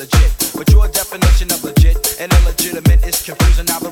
legit. But your definition of legit and illegitimate is confusing. I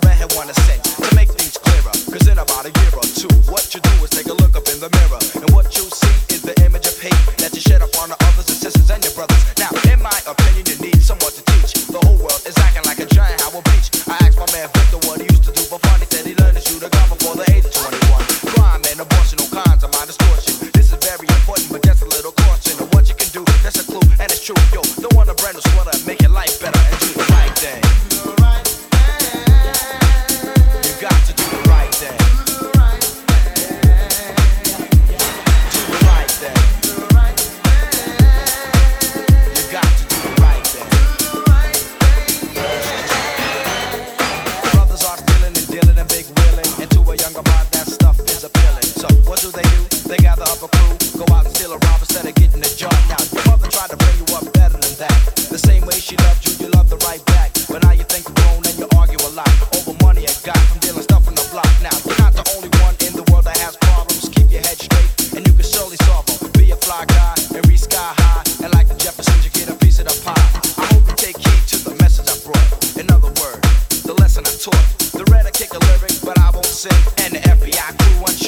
feeling into a younger mind. That stuff is appealing. So what do they do? They gather up a crew, go out and steal a rob instead of getting a job. Now your mother tried to bring you up better than that. The same way she loved you, you loved her right back. But now you think you're grown and you argue a lot over money and got from dealing stuff on the block. Now you're not the only one in the world that has problems. Keep your head straight and you can surely solve them. Be a fly guy.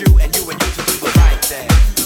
and you and you to do the right thing.